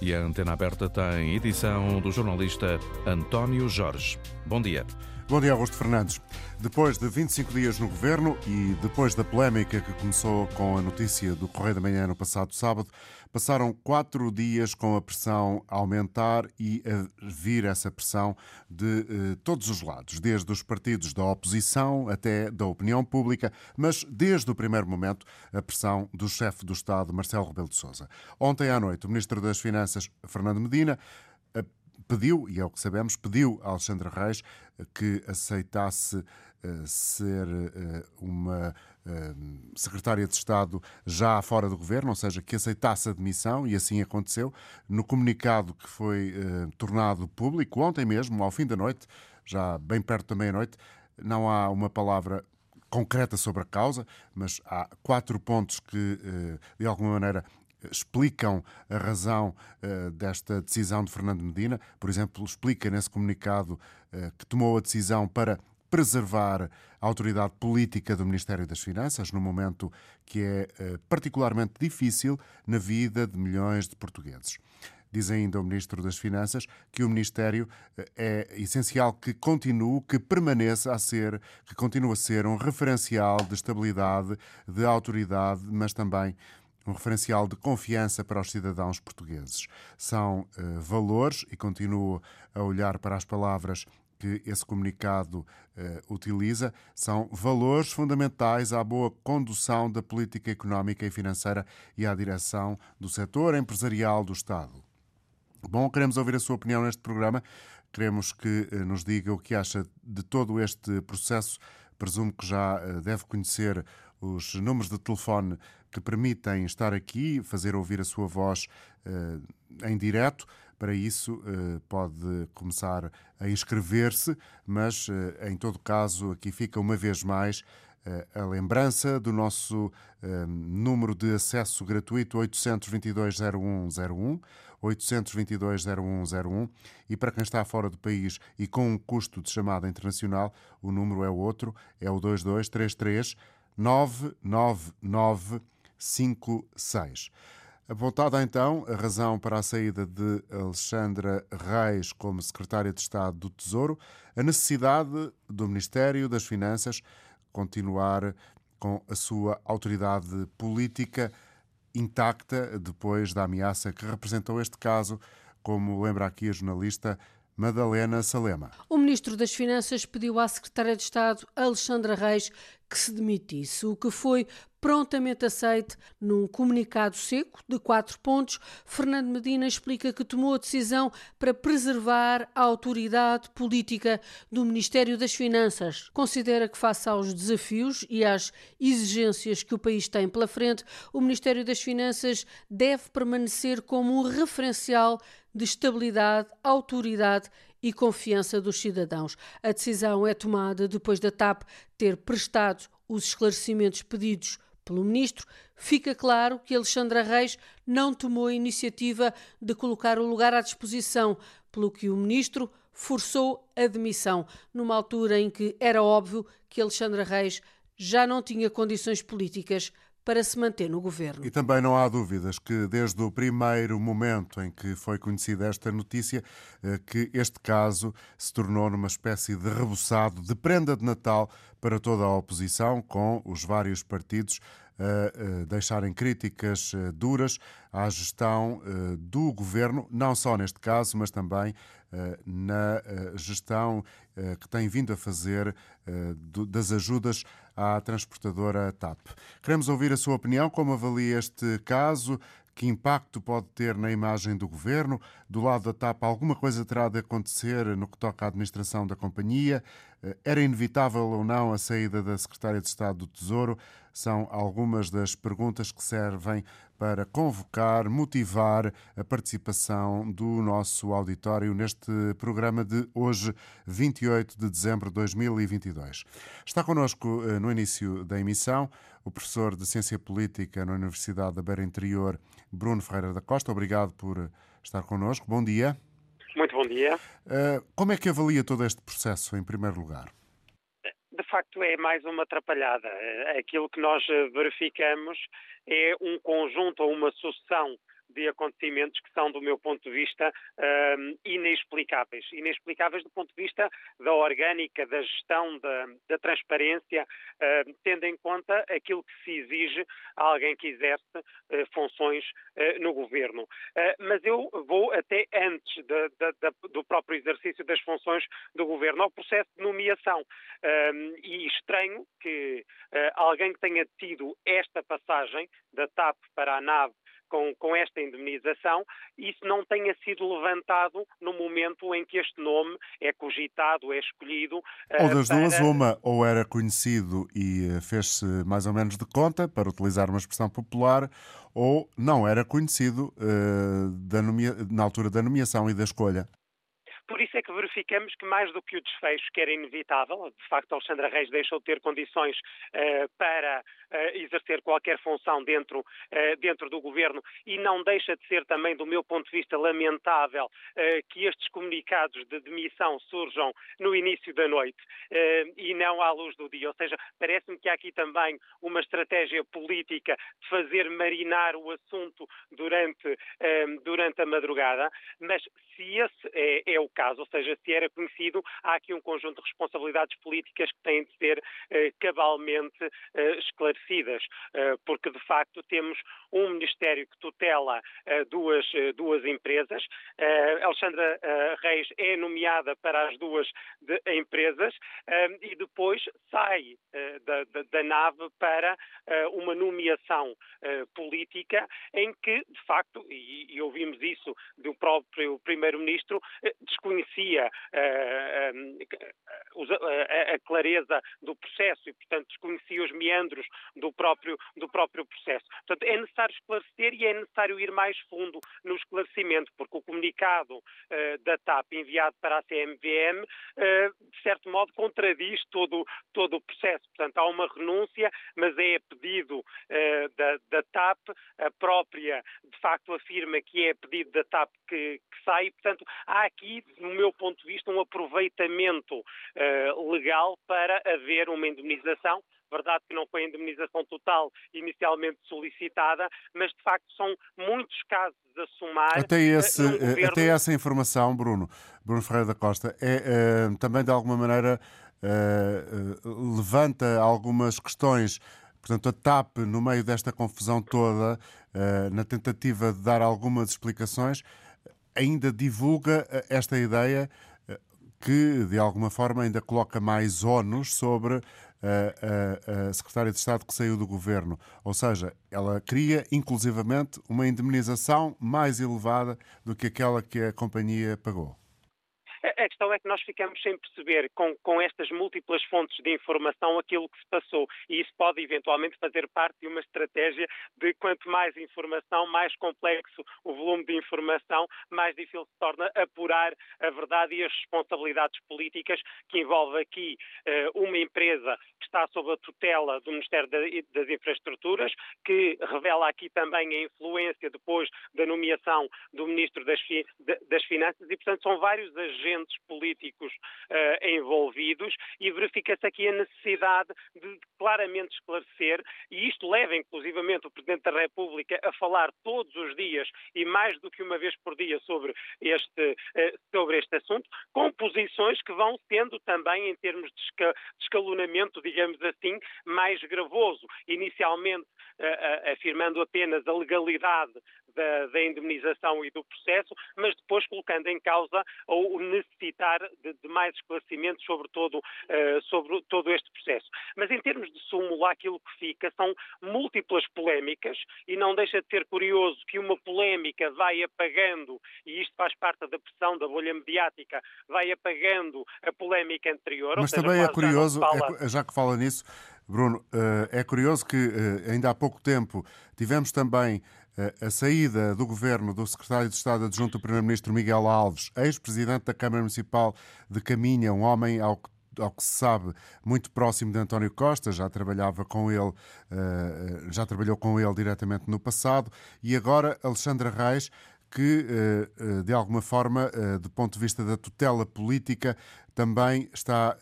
E a Antena Aberta tem edição do jornalista António Jorge. Bom dia. Bom dia, Augusto Fernandes. Depois de 25 dias no governo e depois da polémica que começou com a notícia do Correio da Manhã no passado sábado, passaram quatro dias com a pressão a aumentar e a vir essa pressão de eh, todos os lados, desde os partidos da oposição até da opinião pública, mas desde o primeiro momento a pressão do chefe do Estado, Marcelo Rebelo de Sousa. Ontem à noite, o Ministro das Finanças, Fernando Medina, pediu, e é o que sabemos, pediu a Alexandre Reis eh, que aceitasse uh, ser uh, uma secretária de Estado já fora do governo, ou seja, que aceitasse a demissão, e assim aconteceu. No comunicado que foi tornado público ontem mesmo, ao fim da noite, já bem perto da meia-noite, não há uma palavra concreta sobre a causa, mas há quatro pontos que, de alguma maneira, explicam a razão uh, desta decisão de Fernando Medina. Por exemplo, explica nesse comunicado uh, que tomou a decisão para preservar a autoridade política do Ministério das Finanças, num momento que é uh, particularmente difícil na vida de milhões de portugueses. Diz ainda o Ministro das Finanças que o Ministério é essencial que continue, que permaneça a ser, que continue a ser um referencial de estabilidade, de autoridade, mas também um referencial de confiança para os cidadãos portugueses. São uh, valores, e continuo a olhar para as palavras que esse comunicado uh, utiliza, são valores fundamentais à boa condução da política económica e financeira e à direção do setor empresarial do Estado. Bom, queremos ouvir a sua opinião neste programa. Queremos que uh, nos diga o que acha de todo este processo. Presumo que já deve conhecer os números de telefone que permitem estar aqui, fazer ouvir a sua voz em direto. Para isso, uh, pode começar a inscrever-se, mas, uh, em todo caso, aqui fica uma vez mais a lembrança do nosso número de acesso gratuito 822-0101, 822-0101, e para quem está fora do país e com um custo de chamada internacional, o número é outro, é o 2233 99956. Apontada então a razão para a saída de Alexandra Reis como secretária de Estado do Tesouro, a necessidade do Ministério das Finanças continuar com a sua autoridade política intacta depois da ameaça que representou este caso, como lembra aqui a jornalista Madalena Salema. O Ministro das Finanças pediu à Secretária de Estado, Alexandra Reis, que se demitisse, o que foi prontamente aceite num comunicado seco de quatro pontos. Fernando Medina explica que tomou a decisão para preservar a autoridade política do Ministério das Finanças. Considera que, face aos desafios e às exigências que o país tem pela frente, o Ministério das Finanças deve permanecer como um referencial de estabilidade, autoridade e confiança dos cidadãos. A decisão é tomada depois da TAP ter prestado os esclarecimentos pedidos pelo ministro, fica claro que Alexandra Reis não tomou a iniciativa de colocar o lugar à disposição, pelo que o ministro forçou a demissão, numa altura em que era óbvio que Alexandra Reis já não tinha condições políticas para se manter no governo. E também não há dúvidas que, desde o primeiro momento em que foi conhecida esta notícia, eh, que este caso se tornou numa espécie de rebuçado de prenda de Natal para toda a oposição, com os vários partidos a deixarem críticas eh, duras à gestão eh, do governo, não só neste caso, mas também na gestão que tem vindo a fazer das ajudas à transportadora TAP. Queremos ouvir a sua opinião, como avalia este caso, que impacto pode ter na imagem do governo? Do lado da TAP, alguma coisa terá de acontecer no que toca à administração da companhia? Eh, era inevitável ou não a saída da Secretária de Estado do Tesouro? São algumas das perguntas que servem para convocar, motivar a participação do nosso auditório neste programa de hoje, 28 de dezembro de 2022. Está connosco eh, no início da emissão o professor de Ciência Política na Universidade da Beira Interior, Bruno Ferreira da Costa. Obrigado por estar connosco. Bom dia. Muito bom dia. Uh, como é que avalia todo este processo, em primeiro lugar? Facto, é mais uma atrapalhada. Aquilo que nós verificamos é um conjunto ou uma sucessão de acontecimentos que são, do meu ponto de vista, inexplicáveis. Inexplicáveis do ponto de vista da orgânica, da gestão, da, da transparência, tendo em conta aquilo que se exige a alguém que exerce uh, funções no governo. mas eu vou até antes de, de, de, do próprio exercício das funções do governo, ao processo de nomeação. e estranho que alguém que tenha tido esta passagem da TAP para a NAV com, com esta indemnização, isso não tenha sido levantado no momento em que este nome é cogitado, é escolhido. Ou das para... duas, uma, ou era conhecido e eh, fez-se mais ou menos de conta, para utilizar uma expressão popular, ou não era conhecido uh, nomea... na altura da nomeação e da escolha. Por isso é que verificamos que, mais do que o desfecho, que era inevitável, de facto, Alexandra Reis deixou de ter condições uh, para uh, exercer qualquer função dentro, uh, dentro do governo e não deixa de ser também, do meu ponto de vista, lamentável que estes comunicados de demissão surjam no início da noite e não à luz do dia. Ou seja, parece-me que há aqui também uma estratégia política de fazer marinar o assunto durante, durante a madrugada, mas se esse é, é o caso, caso, ou seja, se era conhecido, há aqui um conjunto de responsabilidades políticas que têm de ser eh, cabalmente eh, esclarecidas, eh, porque de facto temos um Ministério que tutela eh, duas, eh, duas empresas. Eh, Alexandra Reis é nomeada para as duas de, empresas e depois sai da, da, da, nave para uma nomeação política em que, de facto, e, e ouvimos isso do próprio Primeiro-Ministro, desconhecia a, a, clareza do processo e, portanto, desconhecia os meandros do próprio, do próprio processo. Portanto, é necessário esclarecer e é necessário ir mais fundo no esclarecimento, porque o comunicado da TAP enviado para a CMVM, eh, de certo modo, contradiz todo, todo o processo. Portanto, há uma renúncia, mas é pedido uh, da, da TAP, a própria, de facto, afirma que é pedido da TAP que, que sai. Portanto, há aqui, no meu ponto de vista, um aproveitamento legal para haver uma indemnização Verdade que não foi a indemnização total inicialmente solicitada, mas de facto são muitos casos a somar. Até, eh, esse, governo... até essa informação, Bruno, Bruno Ferreira da Costa, é uh, também de alguma maneira uh, uh, levanta algumas questões. Portanto, a TAP, no meio desta confusão toda, na tentativa de dar algumas explicações, ainda divulga esta ideia que, de alguma forma, ainda coloca mais ónus sobre a, a, a secretária de Estado que saiu do governo. Ou seja, ela cria, inclusivamente, uma indemnização mais elevada do que aquela que a companhia pagou. A questão é que nós ficamos sem perceber com, com estas múltiplas fontes de informação aquilo que se passou. E isso pode eventualmente fazer parte de uma estratégia de quanto mais informação, mais complexo o volume de informação, mais difícil se torna apurar a verdade e as responsabilidades políticas que envolve aqui uh, uma empresa que está sob a tutela do Ministério das Infraestruturas, que revela aqui também a influência depois da nomeação do Ministro das, das Finanças. E, portanto, são vários agentes agentes políticos uh, envolvidos e verifica-se aqui a necessidade de claramente esclarecer, e isto leva inclusivamente o Presidente da República a falar todos os dias e mais do que uma vez por dia sobre este, uh, sobre este assunto, com posições que vão sendo também, em termos de, esca de escalonamento, digamos assim, mais gravoso. Inicialmente uh, afirmando apenas a legalidade da, da, indemnização e do processo, mas depois colocando em causa ou necessitar de, de mais esclarecimentos sobre todo, uh, sobre todo este processo. Mas em termos de súmula, aquilo que fica são múltiplas polémicas e não deixa de ser curioso que uma polémica vai apagando, e isto faz parte da pressão da bolha mediática, vai apagando a polémica anterior. Mas seja, também é curioso, já, é, já que fala nisso, Bruno, eh, é curioso que eh, ainda há pouco tempo tivemos também a saída do governo do secretário de Estado adjunto do Primeiro-Ministro Miguel Alves, ex-presidente da Câmara Municipal de Caminha, um homem ao que ao que se sabe, muito próximo de António Costa, já trabalhava com ele, eh, já trabalhou com ele diretamente no passado, e agora Alexandra Reis, que eh, eh, de alguma forma, do ponto de vista da tutela política, também está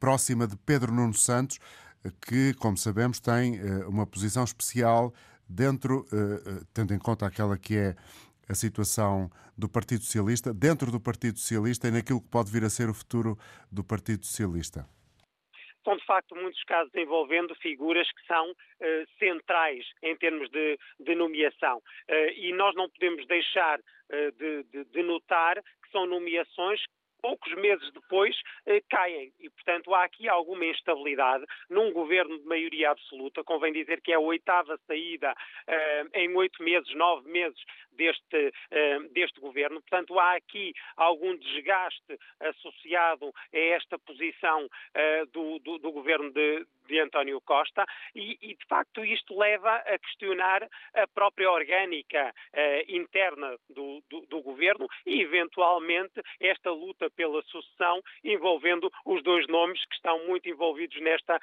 próxima de Pedro Nuno Santos, que, como sabemos, tem uma posição especial dentro, tendo em conta aquela que é a situação do Partido Socialista, dentro do Partido Socialista e naquilo que pode vir a ser o futuro do Partido Socialista? são de facto muitos casos envolvendo figuras que são uh, centrais em termos de, de nomeação. Uh, e nós não podemos deixar uh, de, de, de, notar que são nomeações poucos meses depois eh, caem. E, portanto, há aqui alguma instabilidade num governo de maioria absoluta. Convém dizer que é a oitava saída eh, em oito meses, nove meses deste, eh, deste governo. Portanto, há aqui algum desgaste associado a esta posição eh, do, do, do governo de, de António Costa e, e, de facto, isto leva a questionar a própria orgânica eh, interna do, do, do, governo e, eventualmente, esta luta pela sucessão envolvendo os dois nomes que estão muito envolvidos nesta,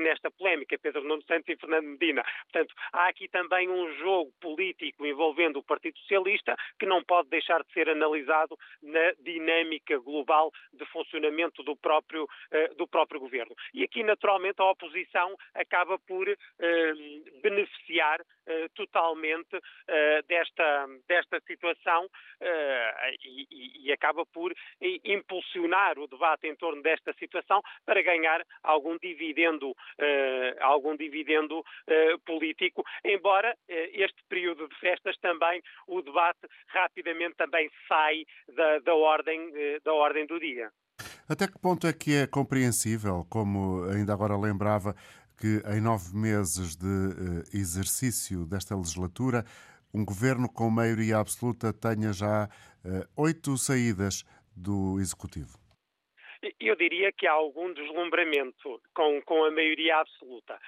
nesta polémica, Pedro Nuno Santos e Fernando Medina. Portanto, há aqui também um jogo político envolvendo o Partido Partido Socialista, que não pode deixar de ser analisado na dinâmica global de funcionamento do próprio, uh, do próprio governo. E aqui, naturalmente, a oposição acaba por uh, beneficiar uh, totalmente desta, desta situação e, e, acaba por impulsionar o debate em torno desta situação para ganhar algum dividendo, algum dividendo político, embora este período de festas também o debate rapidamente também sai da, da, ordem, eh, da ordem do dia. Até que ponto é que é compreensível, como ainda agora lembrava, que em nove meses de eh, exercício desta legislatura, um governo com maioria absoluta tenha já eh, oito saídas do Executivo? Eu diria que há algum deslumbramento com, com a maioria absoluta.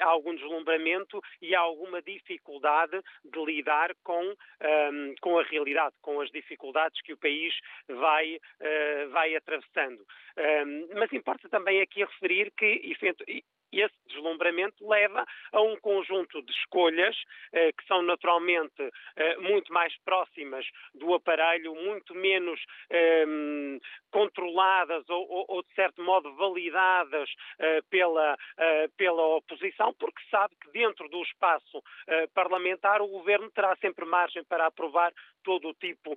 Há algum deslumbramento e há alguma dificuldade de lidar com, uh, com a realidade, com as dificuldades que o país vai, uh, vai atravessando. mas importa também aqui referir que, esse deslumbramento leva a um conjunto de escolhas eh, que são naturalmente eh, muito mais próximas do aparelho, muito menos eh, controladas ou, ou, ou, de certo modo validadas eh, pela, eh, pela oposição, porque sabe que dentro do espaço eh, parlamentar o governo terá sempre margem para aprovar todo o tipo,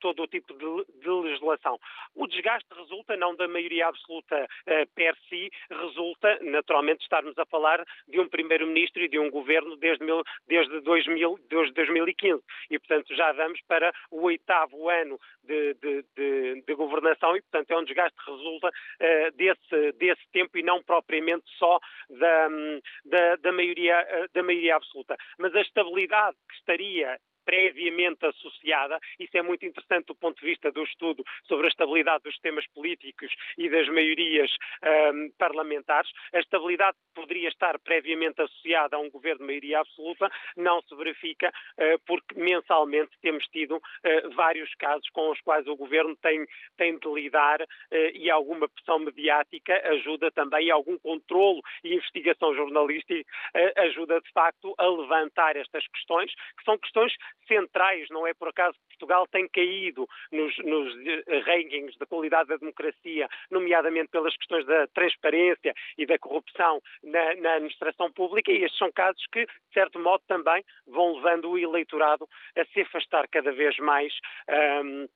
todo o tipo de, de legislação. O desgaste resulta não da maioria absoluta per si, resulta naturalmente estarmos a falar de um primeiro-ministro e de um governo desde, mil, desde, 2000, desde 2015. E, portanto, já vamos para o oitavo ano de, de, de, de governação e, portanto, é um desgaste que resulta uh, desse, desse tempo e não propriamente só da, da, da, maioria, da maioria absoluta. Mas a estabilidade que estaria previamente associada. Isso é muito interessante do ponto de vista do estudo sobre a estabilidade dos sistemas políticos e das maiorias um, parlamentares. A estabilidade poderia estar previamente associada a um governo de maioria absoluta não se verifica uh, porque mensalmente temos tido uh, vários casos com os quais o governo tem, tem de lidar uh, e alguma pressão mediática ajuda também, algum controlo e investigação jornalística ajuda de facto a levantar estas questões, que são questões centrais. Não é por acaso que Portugal tem caído nos, nos eh, rankings da qualidade da democracia, nomeadamente pelas questões da transparência e da corrupção na, na administração pública, e estes são casos que, de certo modo, também vão levando o eleitorado a se afastar cada vez mais. Um,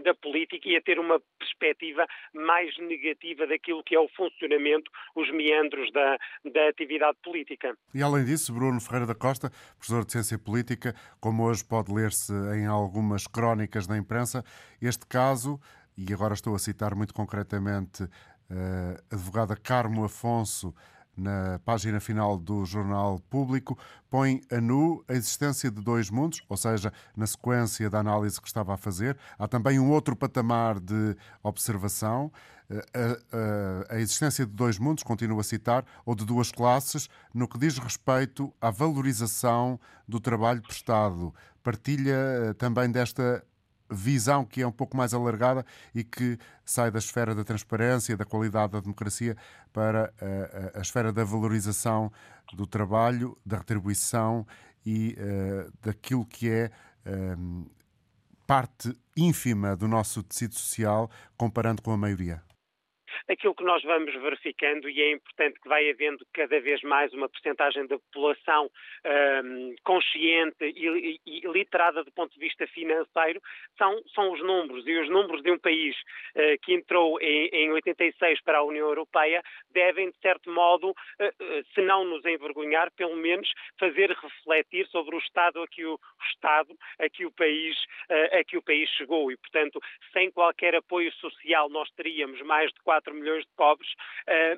da política e a ter uma perspectiva mais negativa daquilo que é o funcionamento, os meandros da, da atividade política. E além disso, Bruno Ferreira da Costa, professor de Ciência Política, como hoje pode ler-se em algumas crónicas da imprensa, este caso, e agora estou a citar muito concretamente a advogada Carmo Afonso, na página final do Jornal Público, põe a nu a existência de dois mundos, ou seja, na sequência da análise que estava a fazer. Há também um outro patamar de observação. Eh, a, a, a, existência de dois mundos, continuo a citar, ou de duas classes, no que diz respeito à valorização do trabalho prestado. Partilha eh, também desta visão que é um pouco mais alargada e que sai da esfera da transparência, da qualidade da democracia, para a, a, a esfera da valorização do trabalho, da retribuição e uh, daquilo que é um, parte ínfima do nosso tecido social, comparando com a maioria. Aquilo que nós vamos verificando, e é importante que vai havendo cada vez mais uma percentagem da população um, consciente e, e, literada do ponto de vista financeiro, são, são os números. E os números de um país uh, que entrou em, em 86 para a União Europeia devem, de certo modo, uh, uh, se não nos envergonhar, pelo menos fazer refletir sobre o estado a que o, Estado, a que o país, a que o país chegou. E, portanto, sem qualquer apoio social, nós teríamos mais de 4 milhões de pobres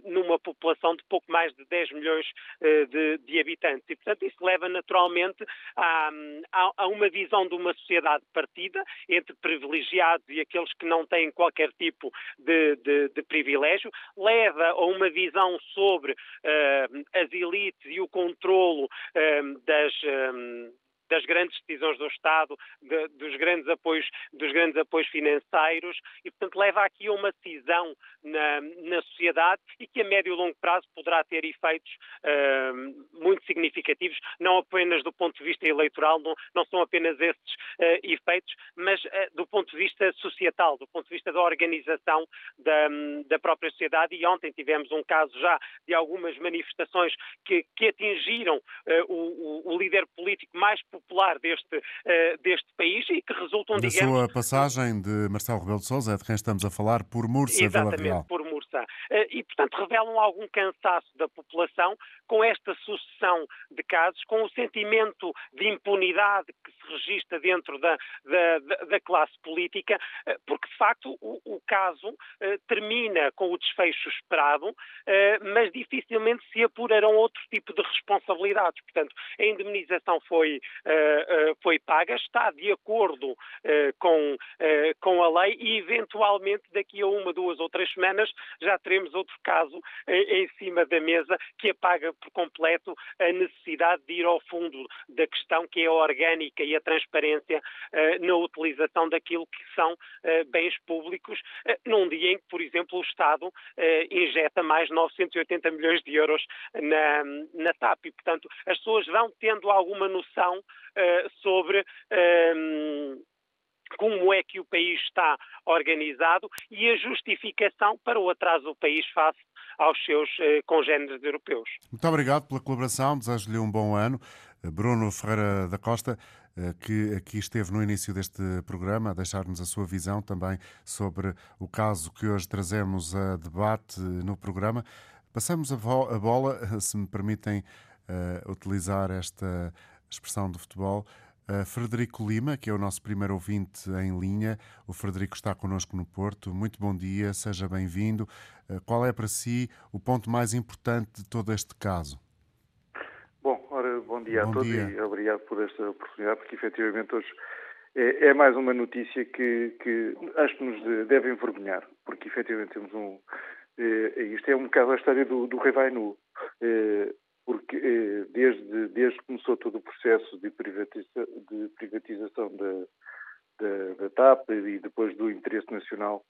numa população de pouco mais de 10 milhões de, de habitantes. E, portanto, isso leva naturalmente a, a, a uma visão de uma sociedade partida entre privilegiados e aqueles que não têm qualquer tipo de, de, de privilégio, leva a uma visão sobre uh, as elites e o controlo uh, das. Uh, das grandes decisões do Estado, de, dos, grandes apoios, dos grandes apoios financeiros e, portanto, leva aqui a uma cisão na, na sociedade e que a médio e longo prazo poderá ter efeitos uh, muito significativos, não apenas do ponto de vista eleitoral, não, não são apenas esses uh, efeitos, mas uh, do ponto de vista societal, do ponto de vista da organização da, da própria sociedade. E ontem tivemos um caso já de algumas manifestações que, que atingiram o, o, líder político mais popular popular deste, uh, deste país e que resultam, Na digamos... sua passagem de Marcelo Rebelo de Sousa, é de quem estamos a falar, por Mursa, Exatamente, Vila Real. por Mursa. Uh, e, portanto, revelam algum cansaço da população com esta sucessão de casos, com o sentimento de impunidade que se registra dentro da, da, da classe política, uh, porque, de facto, o, o caso termina com o desfecho esperado, mas dificilmente se apurarão outro tipo de responsabilidades. Portanto, a indemnização foi eh, eh, foi paga, está de acordo eh, com, com a lei e, eventualmente, daqui a uma, duas ou três semanas já teremos outro caso em cima da mesa que apaga por completo a necessidade de ir ao fundo da questão, que é a orgânica e a transparência na utilização daquilo que são bens públicos, num dia em que, por exemplo, o Estado injeta mais 980 milhões de euros na, na TAP. E, portanto, as pessoas vão tendo alguma noção sobre um, como é que o país está organizado e a justificação para o atraso do país face aos seus uh, congêneres europeus. Muito obrigado pela colaboração, desejo-lhe um bom ano. Bruno Ferreira da Costa, que aqui esteve no início deste programa, a deixar-nos a sua visão também sobre o caso que hoje trazemos a debate no programa. Passamos a, bola, se me permitem utilizar esta expressão do futebol. Uh, Frederico Lima, que é o nosso primeiro ouvinte em linha. O Frederico está connosco no Porto. Muito bom dia, seja bem-vindo. Uh, qual é para si o ponto mais importante de todo este caso? Bom, ora, bom dia bom a todos dia. e obrigado por esta oportunidade, porque efetivamente hoje é, é mais uma notícia que, que, acho que nos deve envergonhar, porque efetivamente temos um. Eh, isto é um bocado a história do, do Rei Vai Nu. Eh, porque eh, desde, desde que começou todo o processo de, privatiza, de privatização da, da, da, TAP e depois do interesse nacional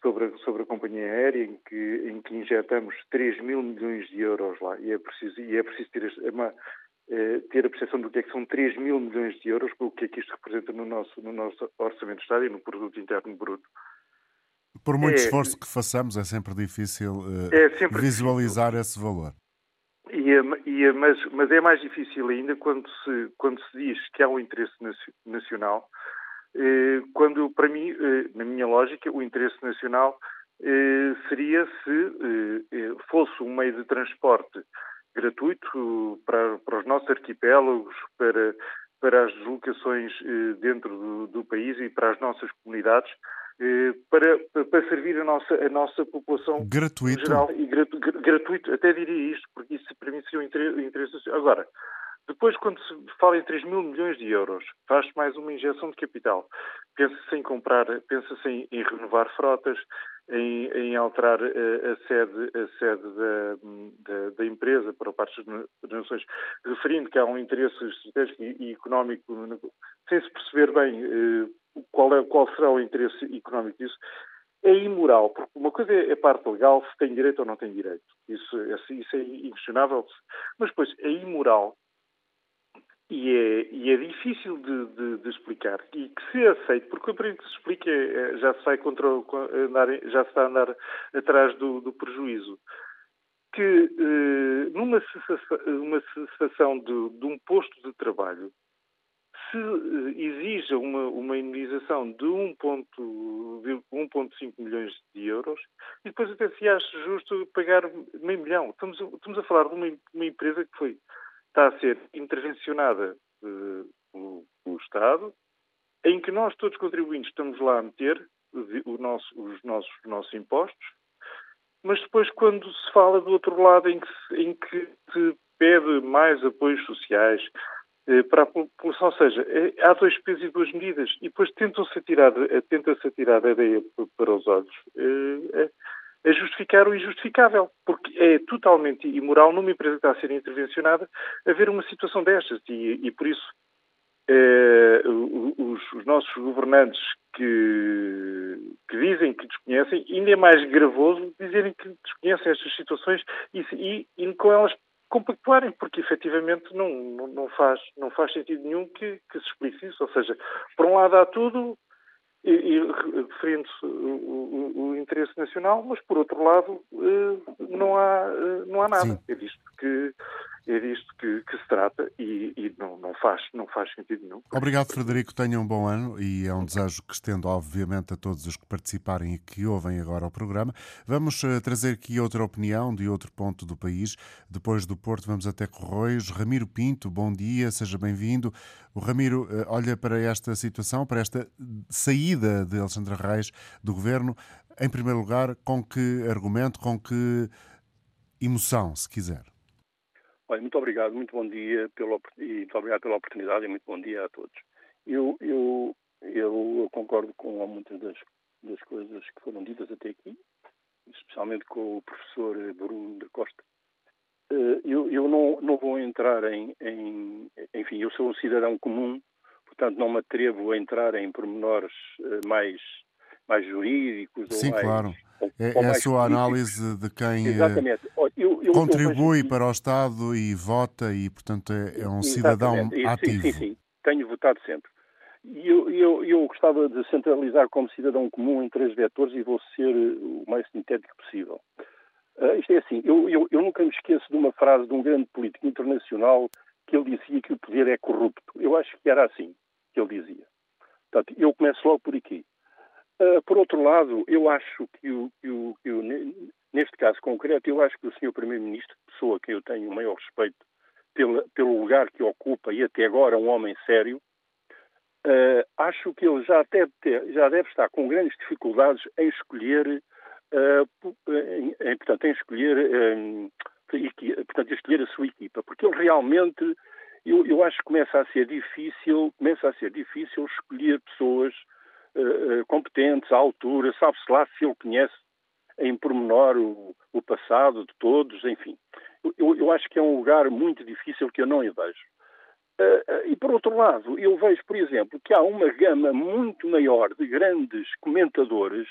sobre a, sobre a companhia aérea, em que, em que injetamos 3 mil milhões de euros lá, e é preciso, e é preciso ter, é uma, é, ter a percepção do que é que são 3 mil milhões de euros, o que é que isto representa no nosso, no nosso orçamento de Estado e no produto interno bruto. Por muito é, esforço que façamos, é sempre difícil uh, é sempre visualizar difícil. esse valor. E, e, mas, mas, é mais difícil ainda quando se, quando se diz que há um interesse nacional, eh, quando, para mim, eh, na minha lógica, o interesse nacional eh, seria se fosse um meio de transporte gratuito para, para os nossos arquipélagos, para, para as deslocações dentro do, do país e para as nossas comunidades, para, para servir a nossa, a nossa população gratuito. geral e gratu, gratuito, até diria isto, porque isso para mim seria o interesse social. Agora, depois, quando se fala em 3 mil milhões de euros, faz-se mais uma injeção de capital. Pensa-se em comprar, pensa-se em, em, renovar frotas, em, em alterar a, eh, a, sede, a sede da, da, da, empresa para parte das nações, referindo que há um interesse estratégico e, e económico, sem se perceber bem eh, qual, é, qual será o interesse económico disso, é imoral, porque uma coisa é a parte legal, se tem direito ou não tem direito. Isso, isso é inquestionável. Mas depois é imoral e é, e é difícil de, de, de, explicar e que se aceite, porque para que se explica é, já se vai contra, já se está a andar atrás do, do prejuízo. Que eh, numa cessação, uma cessação de, de, um posto de trabalho se eh, exija uma, uma indenização de 1,5 milhões de euros e depois até se acha justo pagar meio milhão. Estamos, estamos a falar de uma, uma empresa que foi está a ser intervencionada uh, pelo, pelo, Estado, em que nós, todos contribuintes, estamos lá a meter nosso, os, nossos, os nossos impostos, mas depois, quando se fala do outro lado, em que, em que se pede mais apoios sociais eh, para a população, ou seja, é, há dois pesos e duas medidas, e depois tentam-se atirar, tenta-se atirar a ideia para os olhos. Eh, a justificar o injustificável, porque é totalmente imoral numa empresa que está a ser intervencionada haver uma situação destas e, e por isso eh, os, os, nossos governantes que, que, dizem que desconhecem, ainda é mais gravoso dizerem que desconhecem estas situações e, e, e com elas compactuarem, porque efetivamente não, não, faz, não faz sentido nenhum que, que se explique isso. Ou seja, por um lado há tudo, e, e referindo-se o, o, o, interesse nacional, mas por outro lado eh, não há, eh, não há nada. Sim. É disto que é disto que, que se trata e, e, não, não, faz, não faz sentido nenhum. Obrigado, Frederico. Tenha um bom ano e é um desejo que estendo, obviamente, a todos os que participarem e que ouvem agora o programa. Vamos uh, trazer aqui outra opinião de outro ponto do país. Depois do Porto, vamos até Corroios. Ramiro Pinto, bom dia, seja bem-vindo. O Ramiro uh, olha para esta situação, para esta saída de Alexandre Reis do governo, em primeiro lugar, com que argumento, com que emoção, se quiser? Olha, muito obrigado, muito bom dia pela, e muito obrigado pela oportunidade e muito bom dia a todos. Eu, eu, eu concordo com muitas das, das coisas que foram ditas até aqui, especialmente com o professor Bruno da Costa. Eh, eu, eu não, não vou entrar em, em. Enfim, eu sou um cidadão comum, portanto não me atrevo a entrar em pormenores eh, mais, mais jurídicos. Sim, ou mais, claro. É, é a sua análise de quem eh, eu, eu, contribui eu para o Estado e vota e, portanto, é, é um cidadão ativo. Sim, sim, sim. Tenho votado sempre. E eu, gostava de centralizar como cidadão comum em três vetores e vou ser o mais sintético possível. Uh, isto é assim, eu nunca me esqueço de uma frase de um grande político internacional que ele dizia que o poder é corrupto. Eu acho que era assim que ele dizia. Portanto, eu começo logo por aqui. Uh, por outro lado, eu acho que, o, que, o, que o, neste caso concreto, eu acho que o Sr. Primeiro-Ministro, pessoa a quem eu tenho o maior respeito pela, pelo lugar que ocupa e até agora um homem sério, uh, acho que ele já deve, ter, já deve estar com grandes dificuldades em escolher, uh, em, em, portanto, em escolher, um, portanto, escolher a sua equipa, porque ele realmente eu, eu, acho que começa a ser difícil, começa a ser difícil escolher pessoas uh, competentes, à altura, sabe-se lá se ele conhece em pormenor o, o passado de todos, enfim. Eu, eu, acho que é um lugar muito difícil que eu não vejo. Uh, e por outro lado, eu vejo, por exemplo, que há uma gama muito maior de grandes comentadores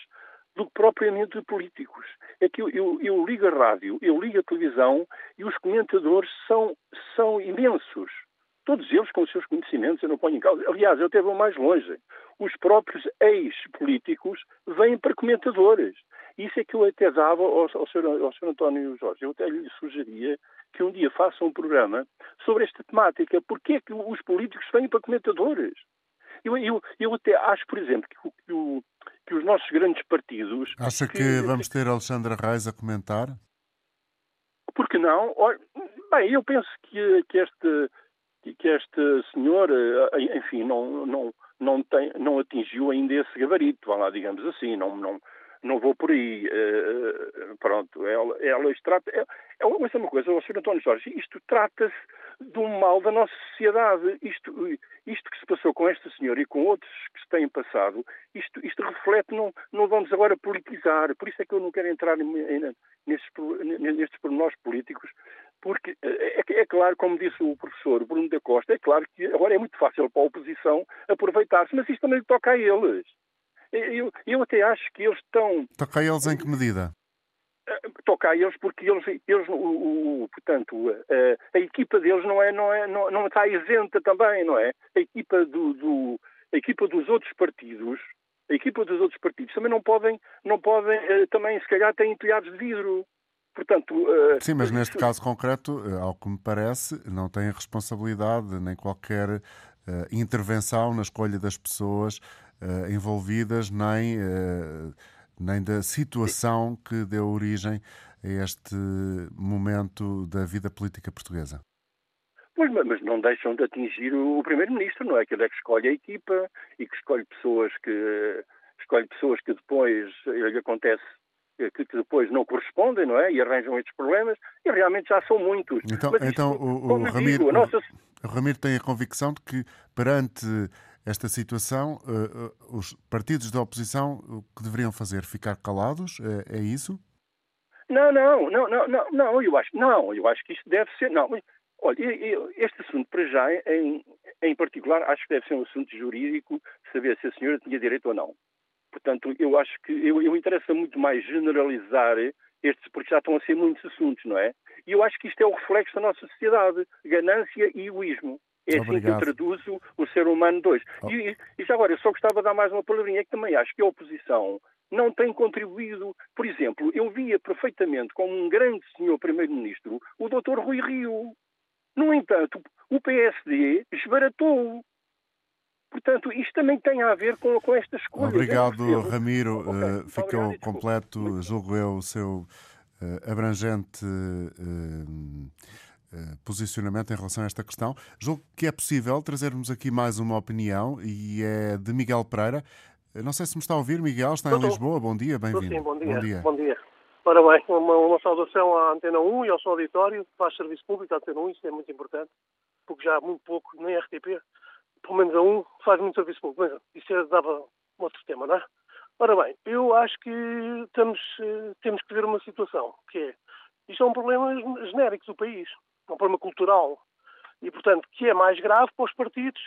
do que propriamente de políticos. É que eu, eu, eu, ligo a rádio, eu ligo a televisão e os comentadores são, são imensos. Todos eles com os seus conhecimentos, eu não ponho em causa. Aliás, eu até vou mais longe. Os próprios ex-políticos vêm para comentadores. Isso é que eu até dava ao, ao, Sr., ao Sr. António Jorge. Eu até lhe sugeria que um dia faça um programa sobre esta temática. Porquê é que os políticos vêm para comentadores? Eu, eu, eu até acho, por exemplo, que, que, o, que os nossos grandes partidos... Acha que, que vamos ter Alexandra Reis a comentar? Por que não? Bem, eu penso que, que este que este senhor, eh, enfim, não, não, não, tem, não atingiu ainda esse gabarito, lá, digamos assim, não, não, não vou por aí. Uh, pronto, ela, ela isto trata. É, é uma coisa, o Sr. António Jorge, isto trata-se um mal da nossa sociedade. Isto, isto que se passou com esta senhora e com outros que se têm passado, isto, isto reflete, não, não vamos agora politizar. Por isso é que eu não quero entrar nestes, nestes pormenores políticos, porque é, é, claro, como disse o professor Bruno da Costa, é claro que agora é muito fácil para a oposição aproveitar-se, mas isto também toca a eles. Eu, eu até acho que eles estão. Toca a eles em que medida? toca a eles porque eles, eles o, o, portanto, a, a, equipa deles não é, não é, não, não está isenta também, não é? A equipa do, do, a equipa dos outros partidos, a equipa dos outros partidos também não podem, não podem, também se calhar têm telhados de vidro. Portanto, Sim, mas neste caso concreto, ao que me parece, não têm responsabilidade nem qualquer uh, intervenção na escolha das pessoas envolvidas, nem nem da situação que deu origem a este momento da vida política portuguesa. Pois, mas não deixam de atingir o Primeiro-Ministro, não é? Que ele é que escolhe a equipa e que escolhe pessoas que escolhe pessoas que depois lhe acontece que, que, depois não correspondem, não é? E arranjam estes problemas, e realmente já são muitos. Então, então o, o, Ramiro, digo, nossa... o Ramiro tem a convicção de que perante esta situação, uh, os partidos da oposição o que deveriam fazer? Ficar calados? É, é isso? Não, não, não, não, não, não, eu acho, não, eu acho que isto deve ser, não, olha, este assunto para já, em, em particular, acho que deve ser um assunto jurídico, saber se a senhora tinha direito ou não. Portanto, eu acho que, eu, eu interessa muito mais generalizar estes, porque já estão a ser muitos assuntos, não é? E eu acho que isto é o reflexo da nossa sociedade, ganância e egoísmo. É assim que eu traduzo o ser humano dois. Oh. E, e, já agora, eu só gostava de dar mais uma palavrinha, que também acho que a oposição não tem contribuído. Por exemplo, eu via perfeitamente como um grande senhor Primeiro-Ministro o Dr. Rui Rio. No entanto, o PSD esbaratou. Portanto, isto também tem a ver com, com estas coisas. Obrigado, Ramiro. Okay. Uh, ficou Obrigado, completo, julgo eu, o seu uh, abrangente. Uh, posicionamento em relação a esta questão. Julgo que é possível trazermos aqui mais uma opinião e é de Miguel Pereira. Não sei se me está a ouvir, Miguel, está em Lisboa. Bom dia, bem-vindo. Sim, bom dia. Bom dia. Bom dia. Ora bem, uma, uma, saudação à Antena 1 e ao seu auditório, faz serviço público à Antena 1, isso é muito importante, porque já há muito pouco, nem RTP, pelo menos a 1, faz muito serviço público. Mas isso é, dava um outro tema, não é? Ora bem, eu acho que estamos, eh, temos que ver uma situação, que é, isto é um problema genérico do país é um problema cultural. E, portanto, que é mais grave para os partidos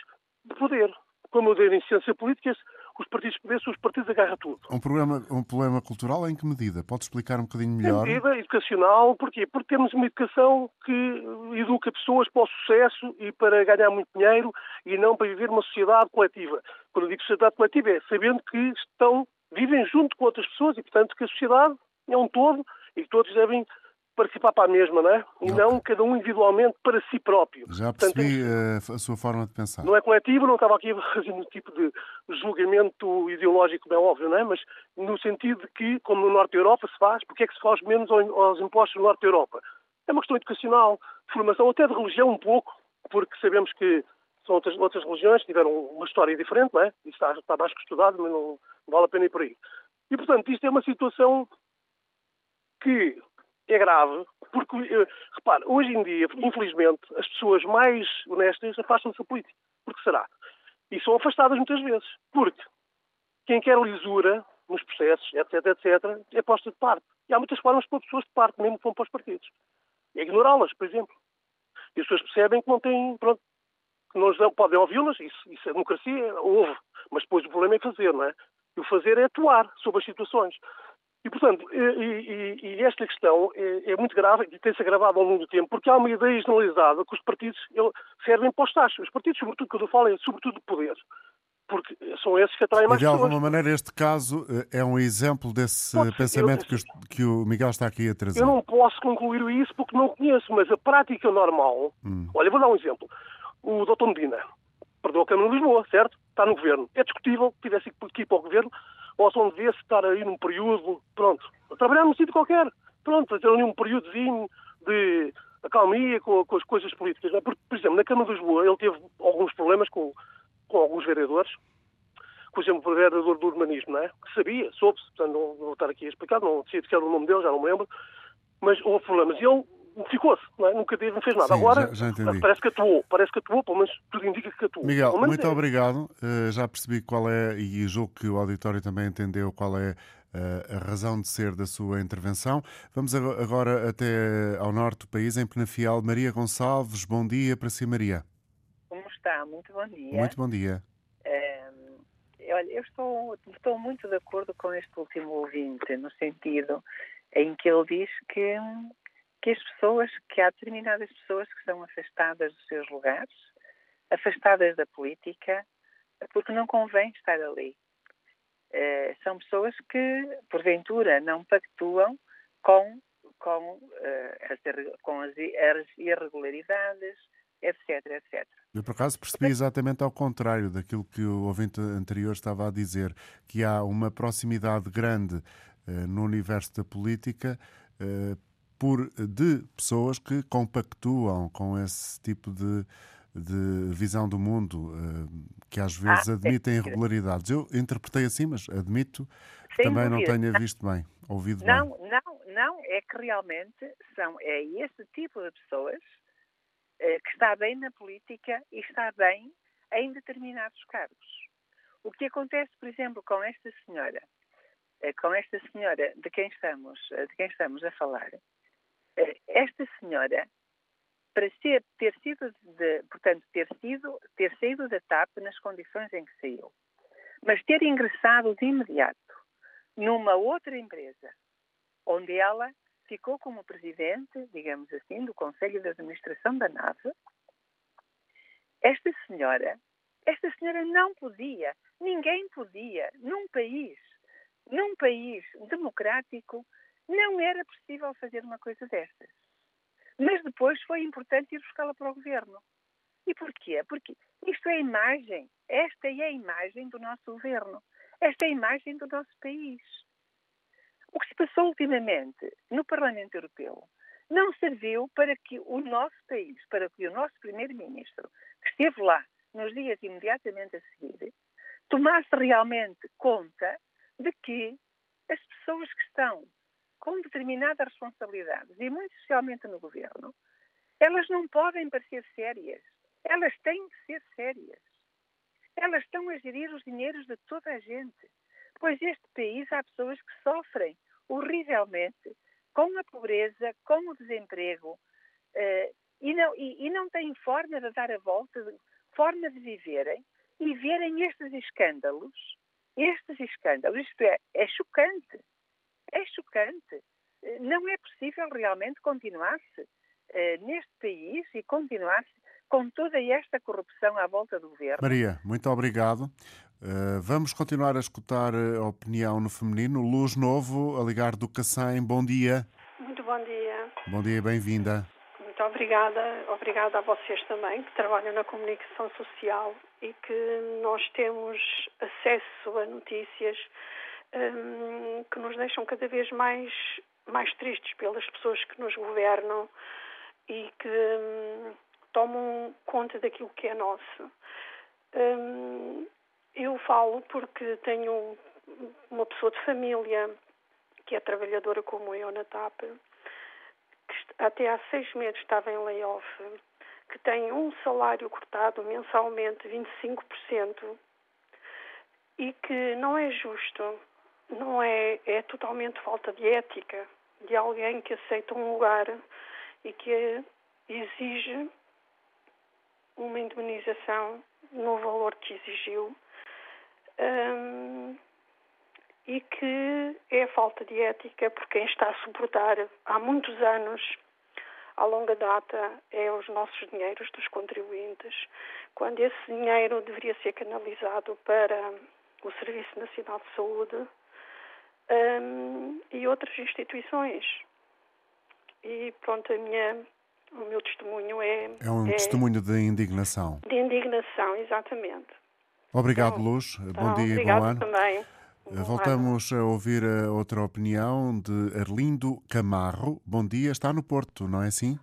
de poder. Como eu dei em ciência política, os partidos poder são os partidos agarra tudo. Um problema, um problema cultural em que medida? Pode explicar um bocadinho melhor? Em medida educacional, porquê? Porque temos uma educação que educa pessoas para o sucesso e para ganhar muito dinheiro e não para viver uma sociedade coletiva. Quando eu digo sociedade coletiva é sabendo que estão, vivem junto com outras pessoas e, portanto, que a sociedade é um todo e que todos devem participar para a mesma, não é? E okay. não cada um individualmente para si próprio. Já percebi Portanto, eh, a sua forma de pensar. Não é coletivo, não estava aqui a fazer um tipo de julgamento ideológico, bem óbvio, não é? Mas no sentido de que, como no Norte da Europa se faz, porque é que se faz menos aos impostos no Norte da Europa? É uma questão educacional, de formação, até de religião um pouco, porque sabemos que são outras, outras religiões que tiveram uma história diferente, não é? Isso está, está mais que estudado, mas não, não vale a pena ir por aí. E, portanto, isto é uma situação que é grave, porque, eh, repare, hoje em dia, infelizmente, as pessoas mais honestas afastam-se da política. Porque será? E são afastadas muitas vezes. Porque quem quer lisura nos processos, etc, etc, é posta de parte. E há muitas formas para pessoas de parte, mesmo que vão para os partidos. É ignorá-las, por exemplo. E as pessoas percebem que não têm, pronto, que não podem ouvi-las, isso, isso é democracia, ouve. Mas depois o problema é fazer, não é? E o fazer é atuar sobre as situações. E, portanto, e, e, e esta questão é, é, muito grave e tem-se agravado ao longo do tempo, porque há uma ideia generalizada que os partidos servem para os taxos. Os partidos, sobretudo, quando eu falo, é sobretudo de poder. Porque são esses que atraem mais De alguma pessoas. maneira, este caso eh, é um exemplo desse Pode pensamento que, que, o Miguel está aqui a trazer. Eu não posso concluir isso porque não conheço, mas a prática normal... Hum. Olha, vou dar um exemplo. O Dr. Medina perdeu a Câmara de Lisboa, certo? Está no Governo. É discutível que tivesse que ir para o Governo possam ver-se estar aí num período, pronto, a trabalhar num sítio qualquer, pronto, fazer ali um períodozinho de acalmia com, com as coisas políticas. É? Porque, por exemplo, na Câmara de Lisboa ele teve alguns problemas com, com alguns vereadores, por exemplo, o vereador do urbanismo, não é? Que sabia, soube-se, portanto não vou estar aqui a explicar, não se era o nome dele, já não me lembro, mas houve problemas. E ele ficou-se, é? nunca teve, não fez nada. Sim, Agora já, já parece que atuou, parece que atuou, pelo menos tudo indica que atuou. Miguel, muito é. obrigado. Uh, já percebi qual é, e julgo que o auditório também entendeu qual é uh, a razão de ser da sua intervenção. Vamos agora até ao norte do país, em Penafiel. Maria Gonçalves, bom dia para si, Maria. Como está? Muito bom dia. Muito bom dia. olha, eu estou, estou muito de acordo com este último ouvinte, no sentido em que ele diz que, que as pessoas, que há determinadas pessoas que são afastadas dos seus lugares, afastadas da política, porque não convém estar ali. Uh, são pessoas que, porventura, não pactuam com, com, uh, as, com as, as irregularidades, etc, etc. Eu, por acaso, percebi exatamente ao contrário daquilo que o ouvinte anterior estava a dizer, que há uma proximidade grande uh, no universo da política por, de pessoas que compactuam com esse tipo de, de visão do mundo, uh, que às vezes ah, admitem irregularidades. Eu interpretei assim, mas admito que também dúvida. não tenha visto bem, ouvido não, bem. Não, não, é que realmente são, é esse tipo de pessoas eh, que está bem na política e está bem em determinados cargos. O que acontece, por exemplo, com esta senhora, eh, com esta senhora de quem estamos, eh, de quem estamos a falar, esta senhora, para ser, ter sido, de, portanto, ter sido, ter saído da TAP nas condições em que saiu, mas ter ingressado de imediato numa outra empresa, onde ela ficou como presidente, digamos assim, do Conselho de Administração da nave. Esta senhora, esta senhora não podia, ninguém podia, num país, num país democrático, não era possível fazer uma coisa destas. Mas depois foi importante ir buscá-la para o governo. E porquê? Porque isto é a imagem, esta é a imagem do nosso governo, esta é a imagem do nosso país. O que se passou ultimamente no Parlamento Europeu não serviu para que o nosso país, para que o nosso Primeiro-Ministro, que esteve lá nos dias imediatamente a seguir, tomasse realmente conta de que as pessoas que estão com determinadas responsabilidades, e muito especialmente no governo, elas não podem parecer sérias. Elas têm que ser sérias. Elas estão a gerir os dinheiros de toda a gente pois este país há pessoas que sofrem horrivelmente com a pobreza, com o desemprego uh, e, não, e, e, não têm forma de dar a volta, forma de viverem e verem estes escândalos, estes escândalos, isto é, é chocante, é chocante. Eh, não é possível realmente continuar-se uh, neste país e continuar-se com toda esta corrupção à volta do governo. Maria, muito obrigado. Uh, vamos continuar a escutar a opinião no feminino. Luz Novo, a ligar do Cacém. Bom dia. Muito bom dia. Bom dia, bem-vinda. Muito obrigada. Obrigada a vocês também, que trabalham na comunicação social e que nós temos acesso a notícias um, que nos deixam cada vez mais, mais tristes pelas pessoas que nos governam e que um, tomam conta daquilo que é nosso. Um, eu falo porque tenho uma pessoa de família que é trabalhadora como eu na TAP, que até há seis meses estava em layoff, que tem um salário cortado mensalmente 25% e que não é justo, não é, é totalmente falta de ética de alguém que aceita um lugar e que exige uma indemnização no valor que exigiu um, e que é falta de ética por quem está a suportar há muitos anos, à longa data, é os nossos dinheiros dos contribuintes, quando esse dinheiro deveria ser canalizado para o Serviço Nacional de Saúde um, e outras instituições. E pronto, a minha, o meu testemunho é. É um é, testemunho de indignação. De indignação, exatamente. Obrigado, então, Luz. Bom dia e bom ano. também. Eh, voltamos a ouvir a outra opinião de Arlindo Camarro. Bom dia, está no Porto, não é assim?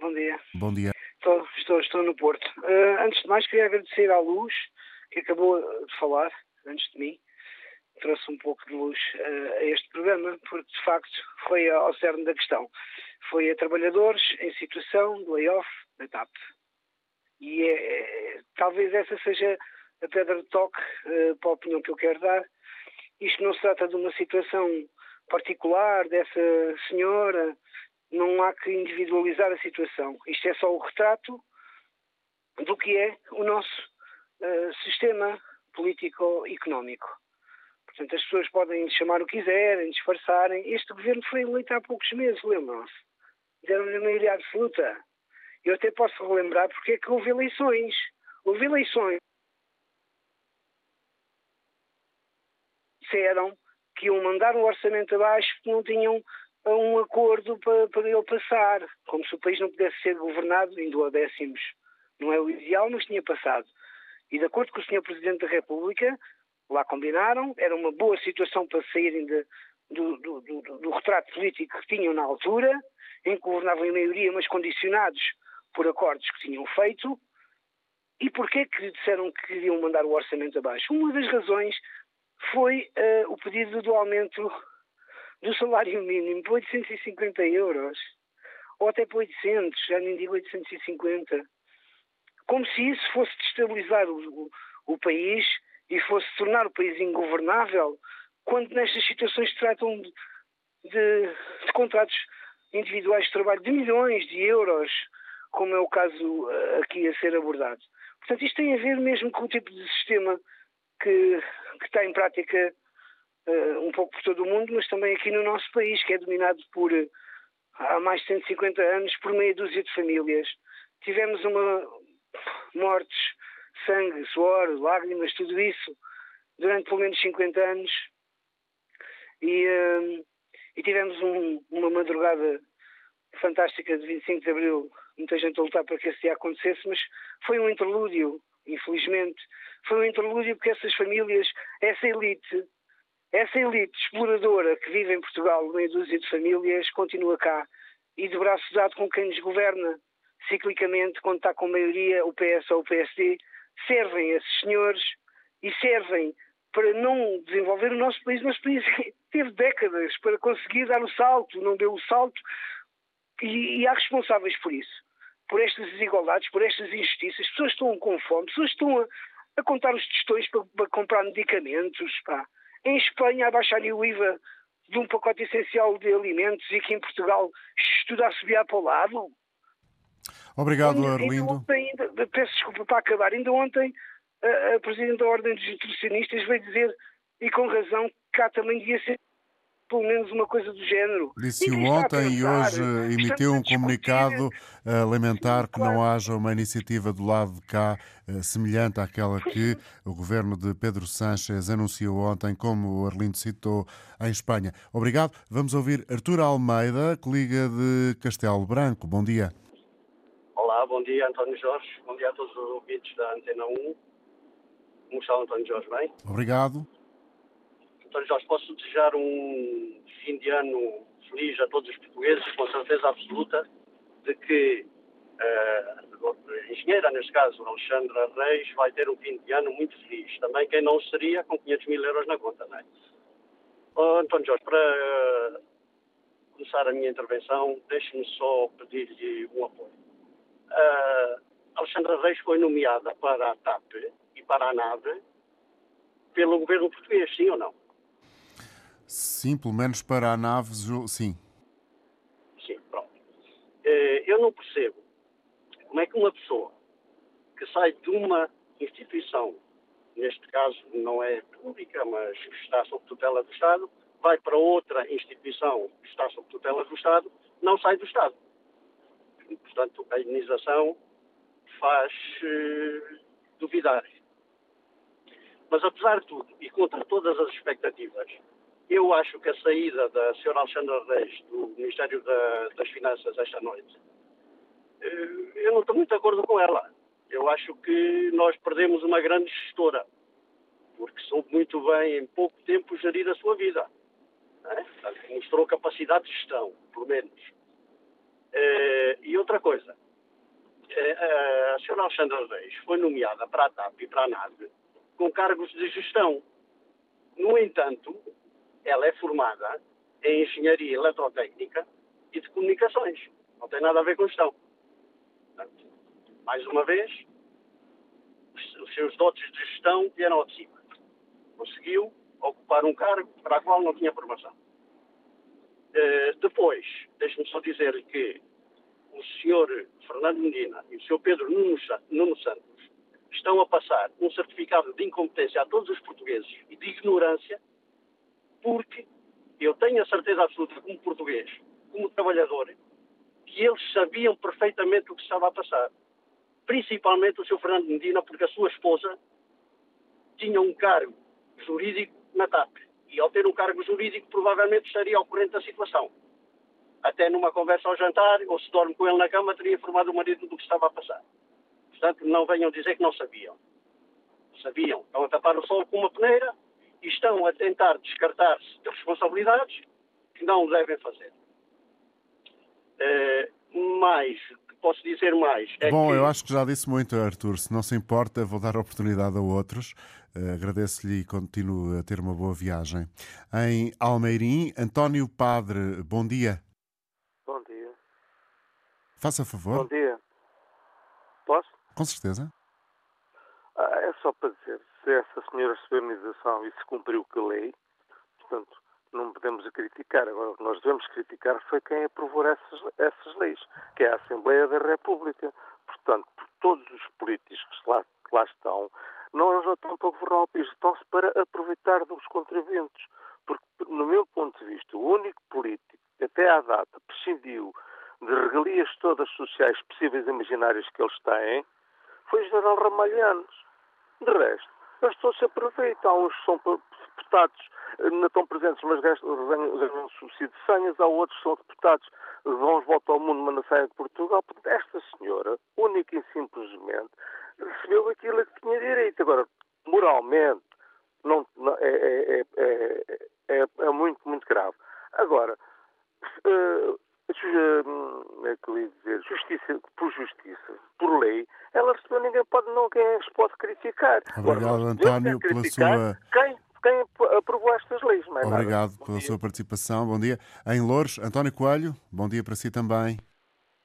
Bom dia. Bom dia. Estou, estou, estou no Porto. Uh, antes de mais, queria agradecer à Luz, que acabou de falar, antes de mim. Trouxe um pouco de luz uh, a este programa, porque de facto foi ao cerne da questão. Foi a trabalhadores em situação de layoff da TAP. E é, é, talvez essa seja a pedra de toque uh, para a opinião que eu quero dar. Isto não se trata de uma situação particular dessa senhora, não há que individualizar a situação. Isto é só o retrato do que é o nosso uh, sistema político-económico. Portanto, as pessoas podem chamar o que quiserem, disfarçarem. Este governo foi eleito há poucos meses, lembram-se? Deram-lhe maioria absoluta. Eu até posso relembrar porque é que houve eleições. Houve eleições. Disseram que iam mandar um orçamento abaixo porque não tinham um acordo para, para ele passar. Como se o país não pudesse ser governado em duodécimos. Não é o ideal, mas tinha passado. E de acordo com o Sr. Presidente da República, lá combinaram, era uma boa situação para saírem de, do, do, do, do, retrato político que tinham na altura, em que governavam em maioria, mas condicionados por acordos que tinham feito. E porquê que disseram que queriam mandar o orçamento abaixo? Uma das razões foi uh, o pedido do aumento do salário mínimo para 850 euros, ou até para 800, já nem digo 850. Como se isso fosse destabilizar o, o, o país e fosse tornar o país ingovernável, quando nestas situações se tratam de, de, de contratos individuais de trabalho de milhões de euros, como é o caso uh, aqui a ser abordado. Portanto, isto tem a ver mesmo com o tipo de sistema que, que está em prática uh, um pouco por todo o mundo, mas também aqui no nosso país, que é dominado por, uh, há mais de 150 anos, por meia dúzia de famílias. Tivemos uma mortes sangue, suor, lágrimas, tudo isso, durante pelo menos 50 anos. E, uh, e tivemos um, uma madrugada fantástica de 25 de Abril, muita gente a lutar para que esse dia acontecesse, mas foi um interlúdio, infelizmente. Foi um interlúdio porque essas famílias, essa elite, essa elite exploradora que vive em Portugal, meia dúzia de famílias, continua cá e de braço dado com quem nos governa, ciclicamente, quando está com maioria, o PS ou o PSD, servem esses senhores e servem para não desenvolver o nosso país. O nosso país teve décadas para conseguir dar o salto, não deu o salto, e, e há responsáveis por isso, por estas desigualdades, por estas injustiças. As pessoas estão com fome, as pessoas estão a, a contar os testões para, para, comprar medicamentos. Pá. Em Espanha, a baixarem o IVA de um pacote essencial de alimentos e que em Portugal estuda a subir para o lado. Obrigado, ainda, Arlindo. Ontem, ainda, peço desculpa para acabar. Ainda ontem a, a Presidente da Ordem dos Nutricionistas veio dizer, e com razão, que cá também devia ser pelo menos uma coisa do género. Disse-o ontem e hoje emitiu um comunicado a lamentar que não haja uma iniciativa do lado de cá eh, semelhante àquela que o governo de Pedro Sánchez anunciou ontem, como o Arlindo citou, em Espanha. Obrigado. Vamos ouvir Artur Almeida, que liga de Castelo Branco. Bom dia. Olá, bom dia António Jorge, bom dia a todos os ouvintes da Antena 1. Como está António Jorge, bem? Obrigado. António Jorge, posso desejar um fim de ano feliz a todos os portugueses, com certeza absoluta de que uh, a engenheira, neste caso, Alexandra Reis, vai ter um fim de ano muito feliz. Também quem não seria com 500 mil euros na conta, não é? Oh, António Jorge, para uh, começar a minha intervenção, deixe-me só pedir-lhe um apoio. Uh, Alexandra Reis foi nomeada para a TAP e para a NAVE pelo governo português, sim ou não? Sim, pelo menos para a nave, sim. Sim, pronto. Eh, eu não percebo como é que uma pessoa que sai de uma instituição, neste caso não é pública, mas está sob tutela do Estado, vai para outra instituição que está sob tutela do Estado, não sai do Estado. Portanto, a indenização faz uh, duvidar. Mas apesar de tudo, e contra todas as expectativas, eu acho que a saída da Sra. Alexandra Reis do Ministério da, das Finanças esta noite, eh, eu não estou muito de acordo com ela. Eu acho que nós perdemos uma grande gestora, porque soube muito bem, em pouco tempo, gerir a sua vida. É? Mostrou capacidade de gestão, pelo menos. Eh, e outra coisa, eh, a Sra. Alexandra Reis foi nomeada para a TAP e para a NAD com cargos de gestão. No entanto, ela é formada em engenharia eletrotécnica e de comunicações. Não tem nada a ver com gestão. Portanto, mais uma vez, os seus dotes de gestão vieram cima. Conseguiu ocupar um cargo para o qual não tinha formação. Uh, depois, deixe-me só dizer que o senhor Fernando Medina e o senhor Pedro Nuno Santos estão a passar um certificado de incompetência a todos os portugueses e de ignorância porque eu tenho a certeza absoluta, como português, como trabalhador, que eles sabiam perfeitamente o que estava a passar. Principalmente o Sr. Fernando Medina, porque a sua esposa tinha um cargo jurídico na TAP. E ao ter um cargo jurídico, provavelmente estaria ao corrente da situação. Até numa conversa ao jantar, ou se dorme com ele na cama, teria informado o marido do que estava a passar. Portanto, não venham dizer que não sabiam. Sabiam. Estão a tapar o sol com uma peneira e estão a tentar descartar-se de responsabilidades que não devem fazer. Uh, mais, posso dizer mais. É Bom, que... eu acho que já disse muito, Arthur. Se não se importa, vou dar oportunidade a outros. Uh, Agradeço-lhe e continuo a ter uma boa viagem. Em Almeirim, António Padre, bom dia. Faça favor. Bom dia. Posso? Com certeza. Ah, é só para dizer, se essa senhora recebeu indenização e se cumpriu com a lei, portanto, não podemos a criticar. Agora, o que nós devemos criticar foi quem aprovou essas, essas leis, que é a Assembleia da República. Portanto, por todos os políticos que lá, que lá estão, não estão para governar o país, estão-se para aproveitar dos contribuintes. Porque, no meu ponto de vista, o único político que até à data prescindiu de regalias todas sociais possíveis e imaginárias que eles têm foi General Ramalhanos. De resto, eles todos se aproveitam. Há uns que são deputados, eh, não estão presentes, mas ganham subsídio de senhas. Há outros que são deputados, vão voltar ao mundo, mas não saem de Portugal. Esta senhora, única e simplesmente, recebeu aquilo que tinha direito. Agora, moralmente, não, não é, é, é, é, muito, muito grave. Agora, uh, é que eu ia dizer, justiça por justiça, por lei, ela recebeu, ninguém pode, ninguém se pode criticar. Obrigado, Agora, António, pela sua. Quem, quem aprovou estas leis, não é Obrigado nada. pela sua participação. Bom dia. Em Louros, António Coelho, bom dia para si também.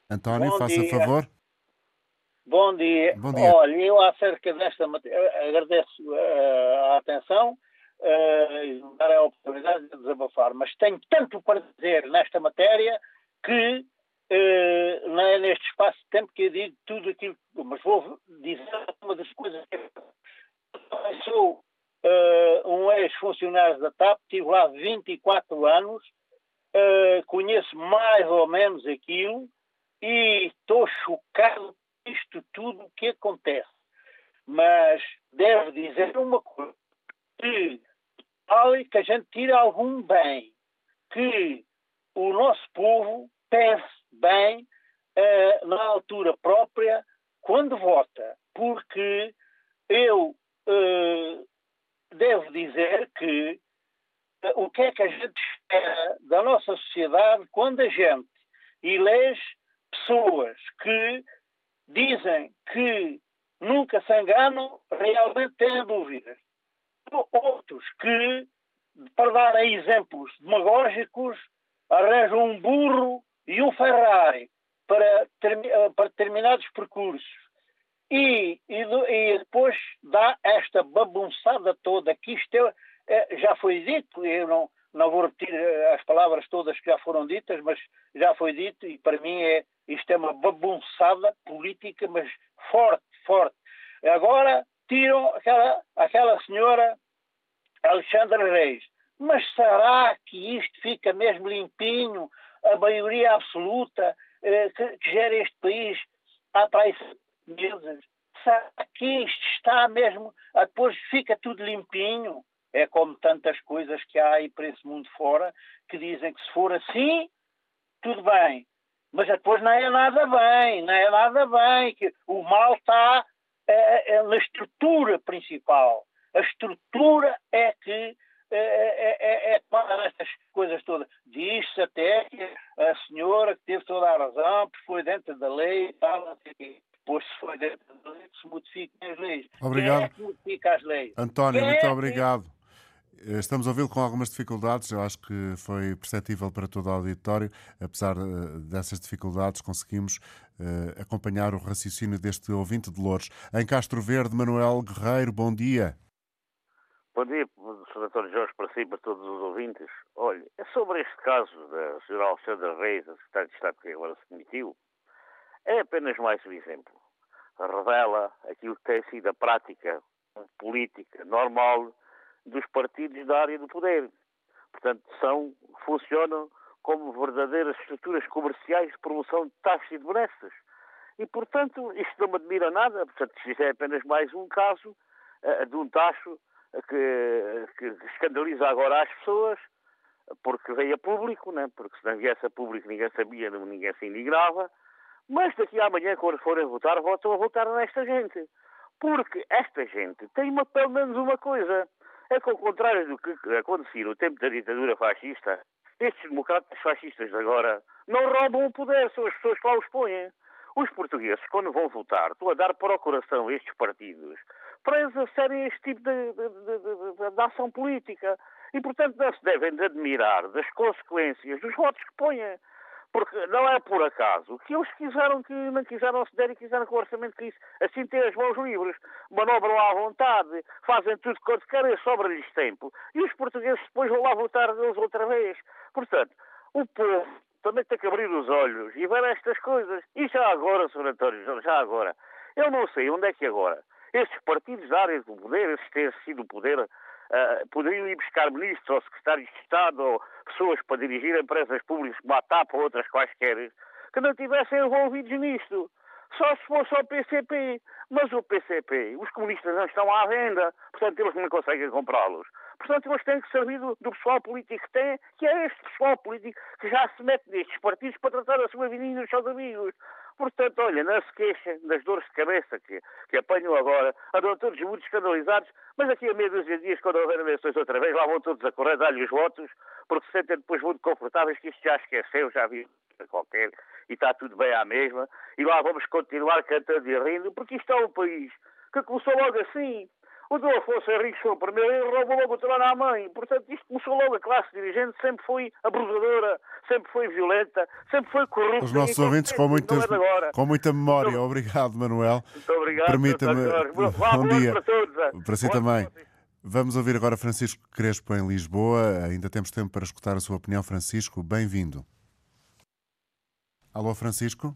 António, bom faça dia. favor. Bom dia. Bom dia. Olha, eu acerca desta matéria, agradeço uh, a atenção uh, e dar a oportunidade de desabafar, mas tenho tanto para dizer nesta matéria que uh, não é neste espaço de tempo que eu digo tudo aquilo, mas vou dizer uma das coisas que eu sou uh, um ex-funcionário da TAP, tive lá 24 anos, uh, conheço mais ou menos aquilo e estou chocado com isto tudo que acontece. Mas devo dizer uma coisa, que que a gente tira algum bem, que o nosso povo pense bem uh, na altura própria quando vota, porque eu uh, devo dizer que uh, o que é que a gente espera da nossa sociedade quando a gente elege pessoas que dizem que nunca se enganam, realmente têm dúvidas. Outros que, para dar exemplos demagógicos, arranjam um burro e um Ferrari para, eh, para determinados percursos e, e, e, depois dá esta bagunçada toda, que isto é, é, já foi dito, eu não, não vou repetir eh, as palavras todas que já foram ditas, mas já foi dito e para mim é, isto é uma bagunçada política, mas forte, forte. Agora tiram aquela, aquela senhora Alexandra Reis. Mas será que isto fica mesmo limpinho? A maioria absoluta eh, que, que, gera este país há para aí meses. Aqui isto está mesmo, ah, depois fica tudo limpinho. É como tantas coisas que há aí para esse mundo fora que dizem que se for assim, tudo bem. Mas depois não é nada bem, não é nada bem. Que o mal está é, é, na estrutura principal. A estrutura é que é, é, é, é para essas coisas todas. Diz-se até que a senhora que teve toda a razão, porque foi dentro da lei e tal, depois se foi dentro da lei que se modifiquem as leis. Obrigado. Quem é que modifica as leis? António, Quem muito é obrigado. Que... Estamos a ouvi-lo com algumas dificuldades, eu acho que foi perceptível para todo o auditório. Apesar eh, dessas dificuldades, conseguimos uh, acompanhar o raciocínio deste ouvinte de Louros. Em Castro Verde, Manuel Guerreiro, bom dia. Bom dia, Sr. Jorge, para si para todos os ouvintes. Olha, é sobre este caso da Sra. Alexandra Reis, a Secretária de Estado que agora se demitiu, é apenas mais um exemplo. Revela aquilo que tem sido a prática política normal dos partidos da área do poder. Portanto, são, funcionam como verdadeiras estruturas comerciais de promoção de taxas e de benesses. E, portanto, isto não me admira nada. Portanto, isto é apenas mais um caso uh, de um tacho que, que, escandaliza agora as pessoas, porque veio a público, né? porque se não viesse a público ninguém sabia, ninguém se indignava. Mas daqui a amanhã, quando forem votar, votam a votar nesta gente. Porque esta gente tem uma, pelo menos uma coisa. É que, ao contrário do que acontecia no tempo da ditadura fascista, estes democratas fascistas de agora não roubam o poder, são as pessoas que lá os põem. Os portugueses, quando vão votar, estão a dar procuração a estes partidos para exercerem este tipo de, de, de, de, ação política. E, portanto, não se devem de admirar das consequências dos votos que põem. Porque não é por acaso que eles quiseram que não quiseram ceder e quiseram que o orçamento quis. Assim têm as mãos livres, manobram à vontade, fazem tudo quanto querem, sobra-lhes tempo. E os portugueses depois vão lá votar deles outra vez. Portanto, o povo também tem que abrir os olhos e ver estas coisas. E já agora, Sr. António, já agora, eu não sei onde é que agora estes partidos da área do poder, esses têm sido o poder, uh, poderiam ir buscar ministros ou secretários de Estado ou pessoas para dirigir empresas públicas como a TAP ou outras quaisquer, que não tivessem envolvidos nisto. Só se fosse o PCP. Mas o PCP, os comunistas não estão à venda, portanto eles não conseguem comprá-los. Portanto, eles têm que servir do, do, pessoal político que têm, que é este pessoal político que já se mete nestes partidos para tratar a sua vida e os seus amigos. Portanto, olha, não se queixem das dores de cabeça que, que apanham agora, andam todos muito escandalizados, mas aqui a meia dúzia de dias, quando houver eleições outra vez, lá vão todos a correr, dar-lhe os votos, porque se sentem depois muito confortáveis que isto já esqueceu, já vi qualquer, e está tudo bem à mesma, e lá vamos continuar cantando e rindo, porque isto é um país que começou logo assim, o Dom Afonso Henriques foi o primeiro e roubou logo o trono à mãe. Portanto, isto começou logo. A classe dirigente sempre foi abusadora, sempre foi violenta, sempre foi corrupta. Os nossos ouvintes com, muitas, é com muita memória. Muito, obrigado, Manuel. Muito obrigado. Permita-me. Bom dia. Para, todos. para si também. Vamos ouvir agora Francisco Crespo em Lisboa. Ainda temos tempo para escutar a sua opinião, Francisco. Bem-vindo. Alô, Francisco?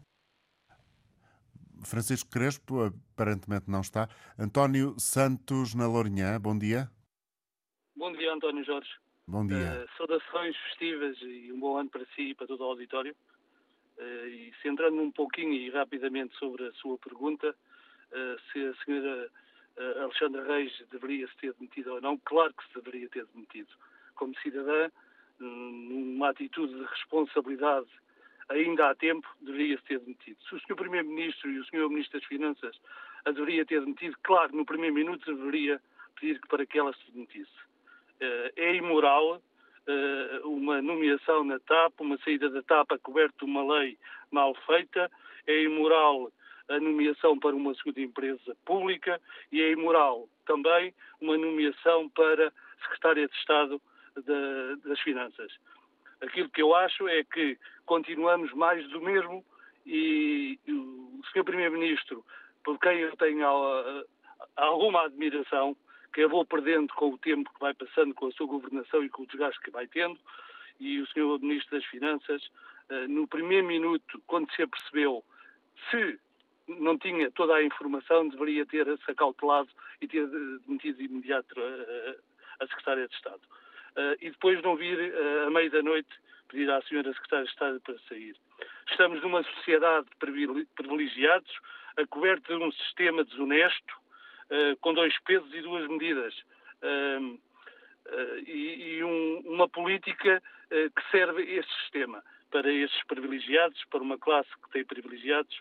Francisco Crespo, aparentemente não está. António Santos, na Lourinhã, bom dia. Bom dia, António Jorge. Bom dia. Uh, saudações festivas e um bom ano para si e para todo o auditório. Uh, e centrando um pouquinho e rapidamente sobre a sua pergunta, uh, se a senhora Alexandra Reis deveria se ter demitido ou não, claro que se deveria ter demitido. Como cidadã, numa atitude de responsabilidade ainda há tempo, deveria-se ter demitido. Se o Sr. Primeiro-Ministro e o Sr. Ministro das Finanças a deveria ter demitido, claro, no primeiro minuto deveria pedir para que ela se demitisse. Eh, é imoral eh, uma nomeação na TAP, uma saída da TAP a coberto de uma lei mal feita, é imoral a nomeação para uma segunda empresa pública e é imoral também uma nomeação para secretária de Estado das Finanças. Aquilo que eu acho é que continuamos mais do mesmo e o Sr. Primeiro-Ministro, por quem eu tenho alguma admiração, que eu vou perdendo com o tempo que vai passando com a sua governação e com o desgaste que vai tendo, e o Sr. Ministro das Finanças, eh, no primeiro minuto, quando se apercebeu se não tinha toda a informação, deveria ter-se acautelado e ter demitido de imediato a Secretária de Estado e depois não vir à meia da noite pedir à senhora secretária de Estado para sair. Estamos numa sociedade de privilegiados, a coberta de um sistema desonesto, uh, com dois pesos e duas medidas. Uh, e, e um, uma política que serve esse sistema para esses privilegiados, para uma classe que tem privilegiados.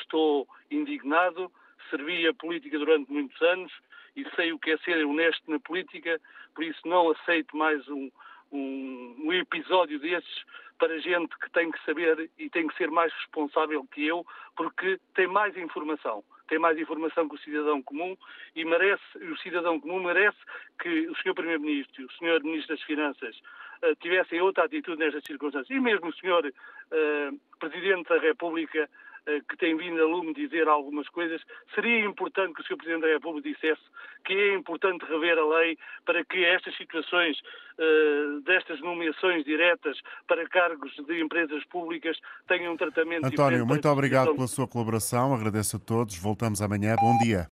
estou indignado, servi a política durante muitos anos e sei o que é ser honesto na política, por isso não aceito mais um, um, um, episódio desses para gente que tem que saber e tem que ser mais responsável que eu, porque tem mais informação. Tem mais informação que o cidadão comum e merece, o cidadão comum merece que o Sr. Primeiro-Ministro e o Sr. Ministro das Finanças uh, tivessem outra atitude nestas circunstâncias. E mesmo o Sr. Uh, Presidente da República eh, que tem vindo a lume dizer algumas coisas, seria importante que o Sr. Presidente da República dissesse que é importante rever a lei para que estas situações, uh, destas nomeações diretas para cargos de empresas públicas tenham um tratamento António, muito obrigado pela sua colaboração, agradeço a todos, voltamos amanhã, bom dia.